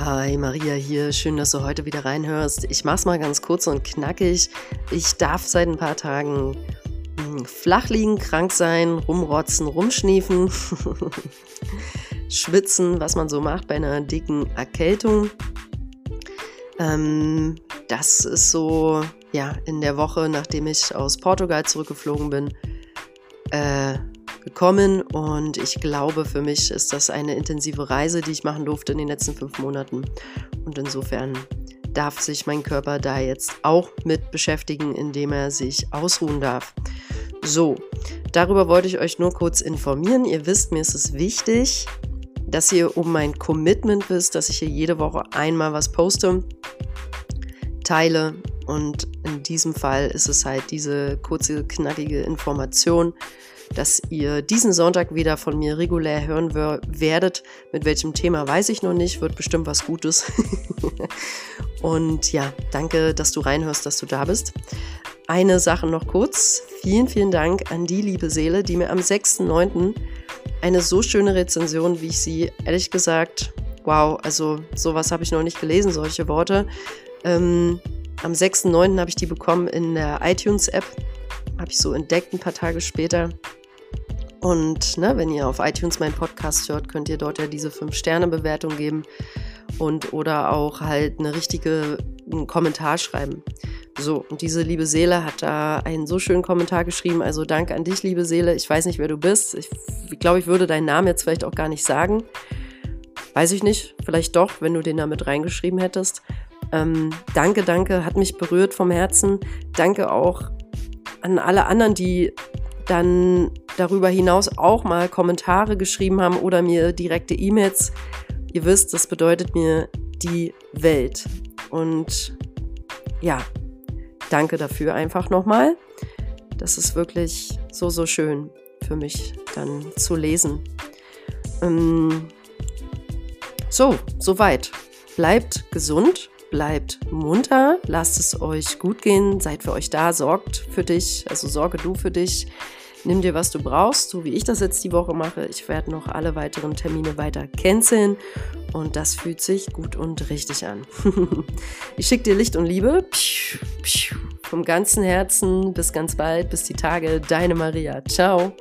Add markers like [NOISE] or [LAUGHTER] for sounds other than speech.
Hi, Maria hier. Schön, dass du heute wieder reinhörst. Ich mach's mal ganz kurz und knackig. Ich darf seit ein paar Tagen hm, flach liegen, krank sein, rumrotzen, rumschniefen, [LAUGHS] schwitzen, was man so macht bei einer dicken Erkältung. Ähm, das ist so, ja, in der Woche, nachdem ich aus Portugal zurückgeflogen bin, äh, gekommen und ich glaube, für mich ist das eine intensive Reise, die ich machen durfte in den letzten fünf Monaten. Und insofern darf sich mein Körper da jetzt auch mit beschäftigen, indem er sich ausruhen darf. So, darüber wollte ich euch nur kurz informieren. Ihr wisst, mir ist es wichtig, dass ihr um mein Commitment wisst, dass ich hier jede Woche einmal was poste, teile und in diesem Fall ist es halt diese kurze, knackige Information, dass ihr diesen Sonntag wieder von mir regulär hören werdet. Mit welchem Thema weiß ich noch nicht, wird bestimmt was Gutes. [LAUGHS] Und ja, danke, dass du reinhörst, dass du da bist. Eine Sache noch kurz. Vielen, vielen Dank an die liebe Seele, die mir am 6.9. eine so schöne Rezension, wie ich sie ehrlich gesagt, wow, also sowas habe ich noch nicht gelesen, solche Worte. Ähm, am 6.9. habe ich die bekommen in der iTunes-App. Habe ich so entdeckt ein paar Tage später. Und ne, wenn ihr auf iTunes meinen Podcast hört, könnt ihr dort ja diese 5-Sterne-Bewertung geben und oder auch halt eine richtige einen Kommentar schreiben. So, und diese liebe Seele hat da einen so schönen Kommentar geschrieben. Also danke an dich, liebe Seele. Ich weiß nicht, wer du bist. Ich, ich glaube, ich würde deinen Namen jetzt vielleicht auch gar nicht sagen. Weiß ich nicht. Vielleicht doch, wenn du den da mit reingeschrieben hättest. Ähm, danke, danke, hat mich berührt vom Herzen. Danke auch an alle anderen, die dann darüber hinaus auch mal Kommentare geschrieben haben oder mir direkte E-Mails. Ihr wisst, das bedeutet mir die Welt. Und ja, danke dafür einfach nochmal. Das ist wirklich so, so schön für mich dann zu lesen. Ähm, so, soweit. Bleibt gesund, bleibt munter, lasst es euch gut gehen, seid für euch da, sorgt für dich, also sorge du für dich. Nimm dir, was du brauchst, so wie ich das jetzt die Woche mache. Ich werde noch alle weiteren Termine weiter canceln und das fühlt sich gut und richtig an. [LAUGHS] ich schicke dir Licht und Liebe. Vom ganzen Herzen. Bis ganz bald. Bis die Tage. Deine Maria. Ciao.